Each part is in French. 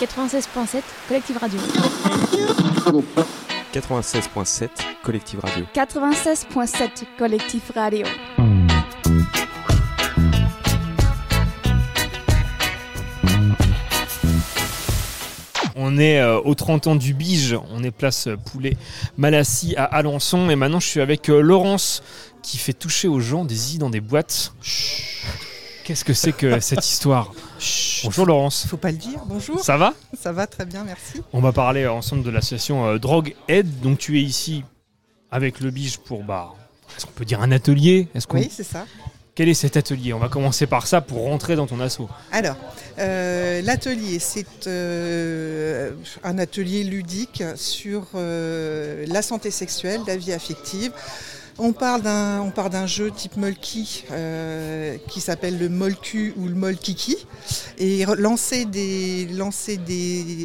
96.7 Collective Radio. 96.7 Collective Radio. 96.7 Collective Radio. On est euh, au 30 ans du Bige, on est place euh, Poulet Malassis à Alençon et maintenant je suis avec euh, Laurence qui fait toucher aux gens des i dans des boîtes. Qu'est-ce que c'est que cette histoire Bonjour Laurence. Faut pas le dire, bonjour. Ça va Ça va très bien, merci. On va parler ensemble de l'association euh, Drogue Aid. Donc tu es ici avec le Bige pour, bah, est-ce qu'on peut dire un atelier? Est-ce qu'on- Oui, c'est ça. Quel est cet atelier? On va commencer par ça pour rentrer dans ton assaut. Alors, euh, l'atelier, c'est euh, un atelier ludique sur euh, la santé sexuelle, la vie affective. On part d'un jeu type Molki euh, qui s'appelle le Molku ou le Molkiki et lancer des, lancer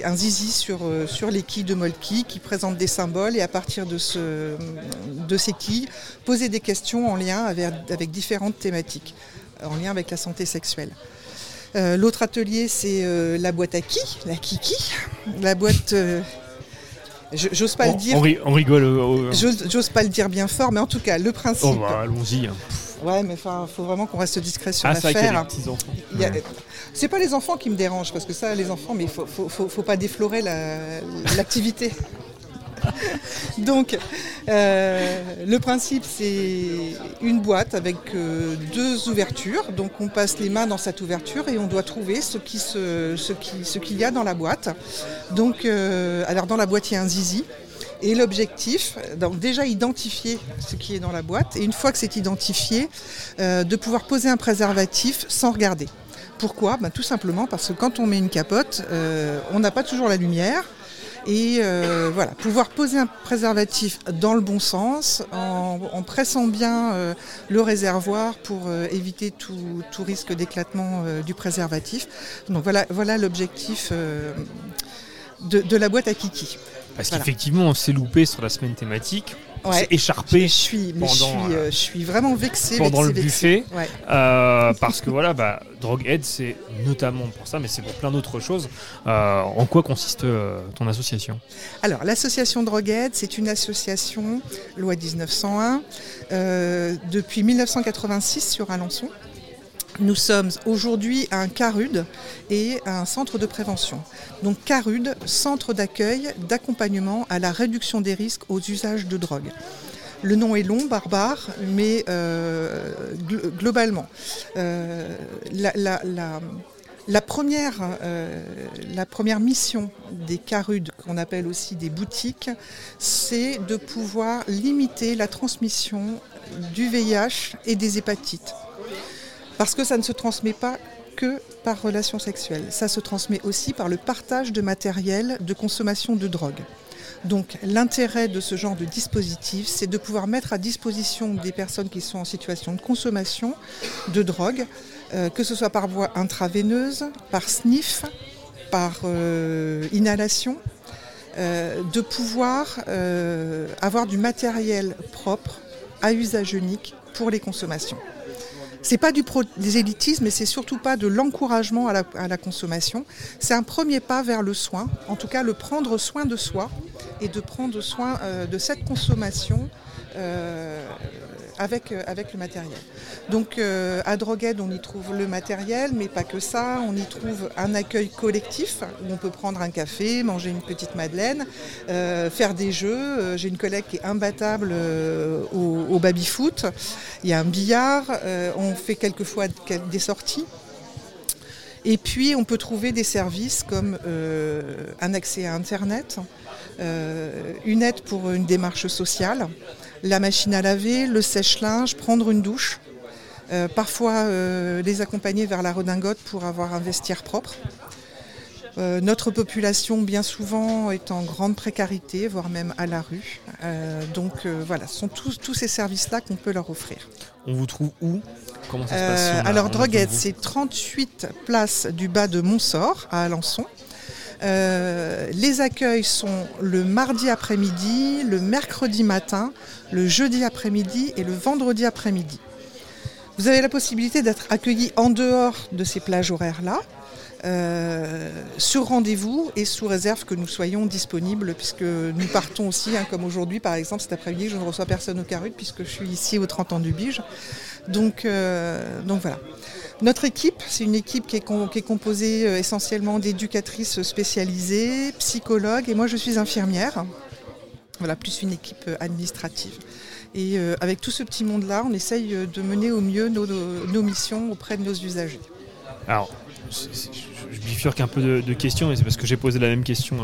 un zizi sur, euh, sur les quilles de Molki qui présentent des symboles et à partir de, ce, de ces quilles, poser des questions en lien avec, différentes thématiques, en lien avec la santé sexuelle. Euh, L'autre atelier, c'est la boîte à qui, la kiki, la boîte. Euh, J'ose pas on, le dire. on ri- on rigole. au- au- J'ose pas le dire bien fort, mais en tout cas, le principe. Oh, bah, allons-y. hein. Ouais, mais enfin, faut vraiment qu'on reste discret sur Ah, l'affaire. C'est pas les enfants qui me dérangent, parce que ça, les enfants, mais il faut, faut, faut- faut pas déflorer la- l'activité. Donc, euh, le principe, c'est une boîte avec euh, deux ouvertures. Donc, on passe les mains dans cette ouverture et on doit trouver ce qu'il y a dans la boîte. Donc, euh, alors dans la boîte, il y a un zizi. Et l'objectif, donc déjà identifier ce qui est dans la boîte, et une fois que c'est identifié, de pouvoir poser un préservatif sans regarder. Pourquoi? Ben, Tout simplement parce que quand on met une capote, on n'a pas toujours la lumière. Et euh, voilà, pouvoir poser un préservatif dans le bon sens, en, pressant bien euh, le réservoir pour euh, éviter tout, risque d'éclatement du préservatif. Donc voilà, voilà l'objectif de la boîte à kiki. Parce Voilà. qu'effectivement, on s'est loupé sur la semaine thématique. On Ouais. s'est écharpé Je suis, je pendant, suis, euh, euh, je suis vraiment vexée. pendant le buffet. Ouais. Euh, parce que voilà, bah, c'est notamment pour ça, mais c'est pour plein d'autres choses. Euh, en quoi consiste ton association? Alors, l'association Droguette, c'est une association, loi 1901, euh, depuis 1986 sur Alençon. Nous sommes aujourd'hui un CARUD et un centre de prévention. Donc CARUD, centre d'accueil, d'accompagnement à la réduction des risques aux usages de drogue. Le nom est long, barbare, mais euh, gl- globalement, euh, euh, la première mission des CARUD, qu'on appelle aussi des boutiques, c'est de pouvoir limiter la transmission du VIH et des hépatites. Parce que ça ne se transmet pas que par relation sexuelle, ça se transmet aussi par le partage de matériel de consommation de drogue. Donc l'intérêt de ce genre de dispositif, c'est de pouvoir mettre à disposition des personnes qui sont en situation de consommation de drogue, euh, que ce soit par voie intraveineuse, par sniff, par euh, inhalation, euh, de pouvoir avoir du matériel propre à usage unique pour les consommations. C'est pas du prosélytisme, mais c'est surtout pas de l'encouragement à la, consommation. C'est un premier pas vers le soin, en tout cas le prendre soin de soi et de prendre soin euh, de cette consommation euh, avec, euh, avec le matériel. Donc euh, à Drogued, on y trouve le matériel, mais pas que ça. On y trouve un accueil collectif où on peut prendre un café, manger une petite madeleine, euh, faire des jeux. J'ai une collègue qui est imbattable au, au baby-foot. Il y a un billard. on fait quelquefois des sorties. Et puis, on peut trouver des services comme un accès à Internet, une aide pour une démarche sociale, la machine à laver, le sèche-linge, prendre une douche, euh, parfois euh, les accompagner vers la redingote pour avoir un vestiaire propre. Euh, notre population, bien souvent, est en grande précarité, voire même à la rue. Donc voilà, ce sont tous, tous ces services-là qu'on peut leur offrir. On vous trouve où? Comment ça se passe si a- alors, Droguette, c'est 38 places du bas de Montsort à Alençon. Euh, les accueils sont le mardi après-midi, le mercredi matin, le jeudi après-midi et le vendredi après-midi. Vous avez la possibilité d'être accueilli en dehors de ces plages horaires-là, euh, sur rendez-vous et sous réserve que nous soyons disponibles, puisque nous partons aussi, hein, comme aujourd'hui par exemple, cet après-midi, je ne reçois personne au Carut, puisque je suis ici aux 30 ans du Bige. Donc, euh, donc voilà. Notre équipe, c'est une équipe qui est, composée euh, essentiellement d'éducatrices spécialisées, psychologues, et moi je suis infirmière. Voilà, plus une équipe euh, administrative. Et euh, avec tout ce petit monde-là, on essaye de mener au mieux nos, missions auprès de nos usagers. Alors, je bifurque un peu de, questions, mais c'est parce que j'ai posé la même question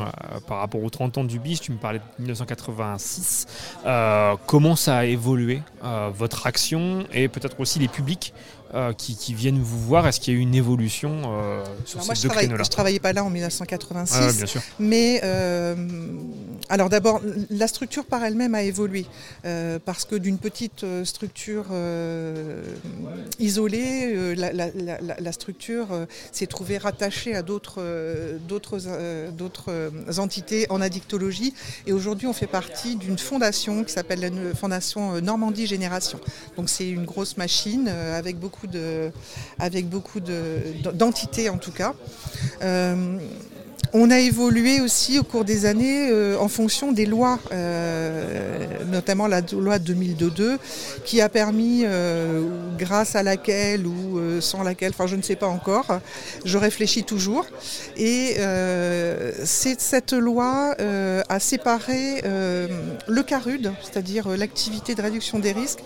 par rapport aux 30 ans du BIS. Tu me parlais de 1986. Euh, comment ça a évolué, votre action, et peut-être aussi les publics euh, qui, qui viennent vous voir Est-ce qu'il y a eu une évolution euh, sur Alors moi, ces je deux créneaux-là je travaillais pas là en 1986. Ah, bien sûr. Mais euh, alors d'abord, la structure par elle-même a évolué parce que d'une petite structure isolée, la, la- la- la structure s'est trouvée rattachée à d'autres d'autres d'autres entités en addictologie. Et aujourd'hui, on fait partie d'une fondation qui s'appelle la ne- Fondation Normandie Génération. Donc c'est une grosse machine avec beaucoup avec beaucoup de- d'entités en tout cas. On a évolué aussi au cours des années euh, en fonction des lois, euh, notamment la loi 2002 qui a permis, euh, grâce à laquelle ou sans laquelle, enfin je ne sais pas encore, je réfléchis toujours. Et cette loi a séparé le CARUD, c'est-à-dire l'activité de réduction des risques,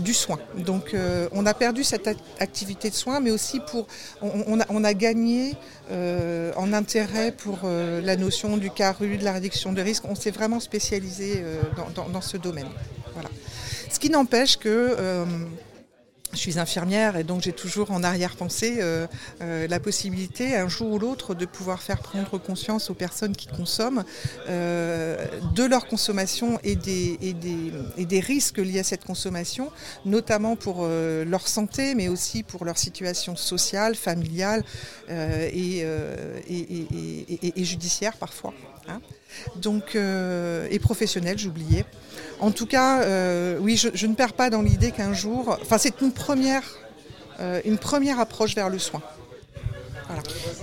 du soin. Donc on a perdu cette ac- activité de soin, mais aussi pour, on a gagné euh, en intérêt pour euh, la notion du CARU, de la réduction de risque. On s'est vraiment spécialisé euh, dans, dans- ce domaine. Voilà. Ce qui n'empêche que je suis infirmière et donc j'ai toujours en arrière-pensée euh, euh, la possibilité un jour ou l'autre de pouvoir faire prendre conscience aux personnes qui consomment euh, de leur consommation et des, risques liés à cette consommation, notamment pour leur santé, mais aussi pour leur situation sociale, familiale et judiciaire parfois. hein. Donc, euh, et professionnelle, j'oubliais. En tout cas, euh, oui, je, ne perds pas dans l'idée qu'un jour, enfin, c'est une première, euh, une première approche vers le soin.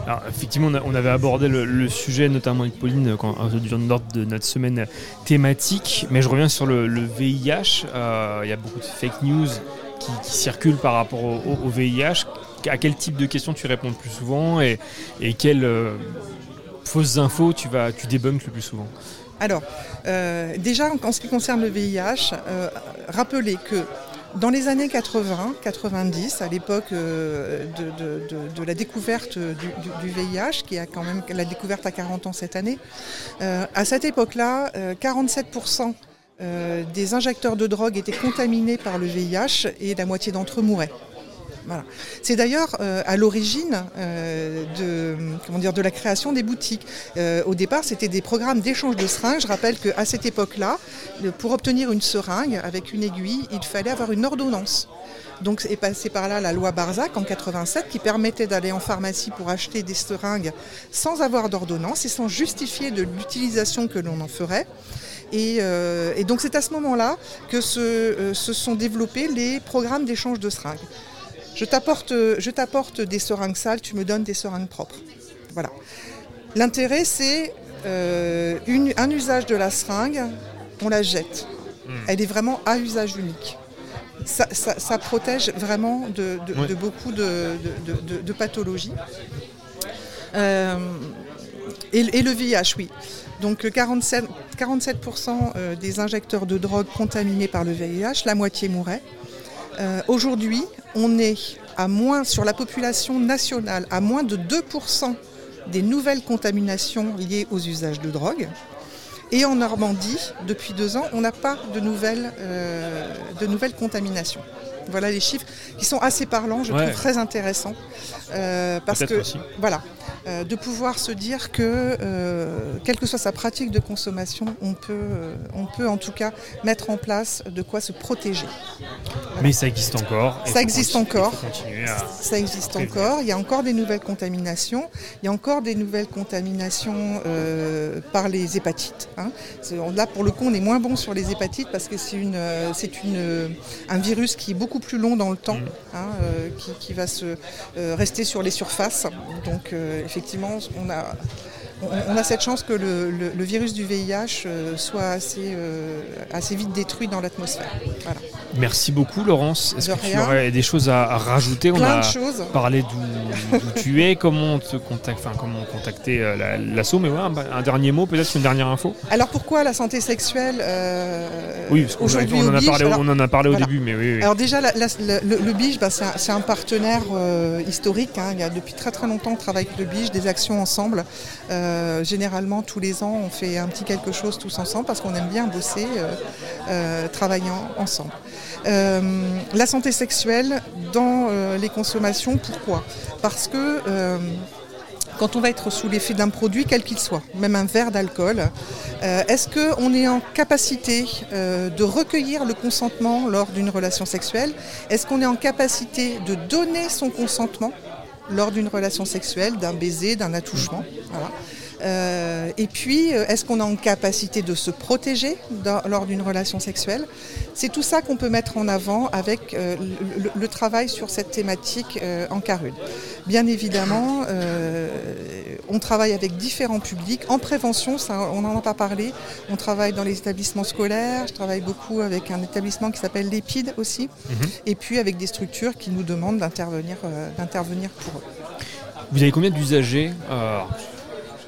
Alors, effectivement, on, avait abordé le, sujet, notamment avec Pauline, quand, durant l'ordre de notre semaine thématique. Mais je reviens sur le, VIH. Il y a beaucoup de fake news qui, circulent par rapport au, VIH. À quel type de questions tu réponds le plus souvent et, et euh, fausses infos tu, vas, débunkes le plus souvent Alors, euh, déjà, en ce qui concerne le VIH, euh, rappelez que dans les années 80-90, à l'époque euh, de, la découverte du, VIH, qui a quand même la découverte à 40 ans cette année, à cette époque-là, euh, 47% euh, des injecteurs de drogue étaient contaminés par le VIH et la moitié d'entre eux mouraient. C'est d'ailleurs euh, à l'origine euh, de, la création des boutiques. Euh, au départ, c'était des programmes d'échange de seringues. Je rappelle qu'à cette époque-là, pour obtenir une seringue avec une aiguille, il fallait avoir une ordonnance. Donc est passé par là la loi Barzac en 87 qui permettait d'aller en pharmacie pour acheter des seringues sans avoir d'ordonnance et sans justifier de l'utilisation que l'on en ferait. Et, donc c'est à ce moment-là que se sont développés les programmes d'échange de seringues. Je t'apporte, des seringues sales, tu me donnes des seringues propres. Voilà. L'intérêt, c'est euh, un usage de la seringue, on la jette. Elle est vraiment à usage unique. Ça, ça- ça protège vraiment de, de- Ouais. de beaucoup de, pathologies. Euh, et, et le VIH, oui. Donc euh, 47, 47% euh, des injecteurs de drogue contaminés par le VIH, la moitié mouraient. Euh, Aujourd'hui, on est à moins, sur la population nationale, à moins de 2% des nouvelles contaminations liées aux usages de drogue. Et en Normandie, depuis deux ans, on n'a pas de nouvelles, euh, de nouvelles contaminations. Voilà les chiffres qui sont assez parlants, je Ouais. trouve très intéressants. Euh, parce que aussi. voilà, euh, de pouvoir se dire que, euh, quelle que soit sa pratique de consommation, on peut, euh, on peut en tout cas mettre en place de quoi se protéger. Mais ça existe encore. Ça existe encore. Ça existe encore. Il y a encore des nouvelles contaminations. Il y a encore des nouvelles contaminations par les hépatites. hein. Là, pour le coup, on est moins bon sur les hépatites parce que c'est une, c'est une, un virus qui est beaucoup plus long dans le temps, Mhm. hein, qui, qui va se rester sur les surfaces. Donc effectivement, on a, on, a cette chance que le, le- le virus du VIH euh, soit assez, euh, assez vite détruit dans l'atmosphère. Voilà. Merci beaucoup, Laurence. Est-ce que tu aurais des choses à, à rajouter? On a de choses. parlé d'où tu es, comment on te contacte, enfin comment contacter euh, la- l'asso, mais ouais, un, un dernier mot, peut-être une dernière info. Alors pourquoi la santé sexuelle euh, Oui, parce qu'on en a parlé, Alors, on en a parlé au début, mais oui. oui. Alors déjà, la- le, le BIGE, bah, c'est un, partenaire historique. hein. Il y a depuis très très longtemps on travaille avec le BIGE, des actions ensemble. Euh, généralement, tous les ans, on fait un petit quelque chose tous ensemble parce qu'on aime bien bosser, euh, euh, travaillant ensemble. Euh, la santé sexuelle dans euh, les consommations, pourquoi? Parce que euh, quand on va être sous l'effet d'un produit, quel qu'il soit, même un verre d'alcool, euh, est-ce qu'on est en capacité euh, de recueillir le consentement lors d'une relation sexuelle? Est-ce qu'on est en capacité de donner son consentement lors d'une relation sexuelle, d'un baiser, d'un attouchement? Euh, et puis, euh, est-ce qu'on est en capacité de se protéger dans- lors d'une relation sexuelle? C'est tout ça qu'on peut mettre en avant avec euh, le, travail sur cette thématique euh, en Carude. Bien évidemment, on travaille avec différents publics. En prévention, ça, on n'en a pas parlé. On travaille dans les établissements scolaires. Je travaille beaucoup avec un établissement qui s'appelle l'EPID aussi. Mhm. Et puis avec des structures qui nous demandent d'intervenir d'intervenir pour eux. Vous avez combien d'usagers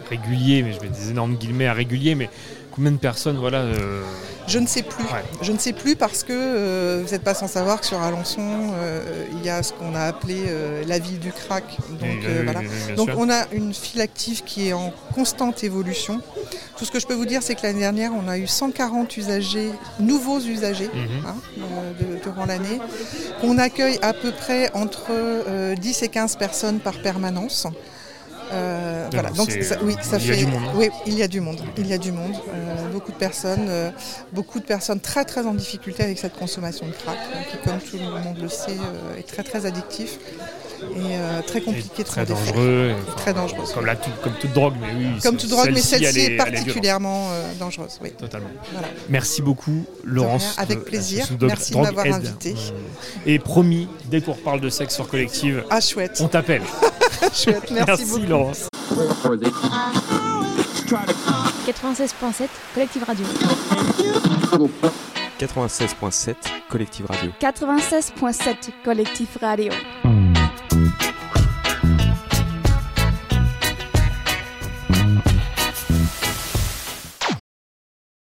réguliers, mais je mets des énormes guillemets à réguliers, mais combien de personnes, voilà. euh, Je ne sais plus. Ouais. Je ne sais plus parce que euh, vous n'êtes pas sans savoir que sur Alençon, euh, il y a ce qu'on a appelé la ville du crack. Donc, oui, oui, voilà. oui, Donc on a une file active qui est en constante évolution. Tout ce que je peux vous dire, c'est que l'année dernière, on a eu 140 usagers, nouveaux usagers, Mhm. hein, de- durant l'année, qu'on accueille à peu près entre euh, 10 et 15 personnes par permanence. Euh, voilà. D'accord, Donc ça, oui, ça il y a fait. du monde. Oui, il y a du monde. Il y a du monde. Euh, beaucoup de personnes, euh, beaucoup de personnes très très en difficulté avec cette consommation de crack, qui, comme tout le monde le sait, euh, est très très addictif et euh, très Et compliqué de très dangereux. et, enfin, Très dangereux. Comme, la- tout- comme toute drogue, mais oui. Comme toute drogue, mais celle-ci elle est, particulièrement euh, dangereuse. Oui. Totalement. Voilà. Merci beaucoup, Laurence. rien, avec de plaisir. Merci de m'avoir invité. On- Et promis, dès qu'on reparle de sexe sur collective, Ah chouette, on t'appelle. chouette. Merci, beaucoup. Laurence. 96.7 Collective Radio. 96.7 Collective Radio. 96.7 Collective Radio.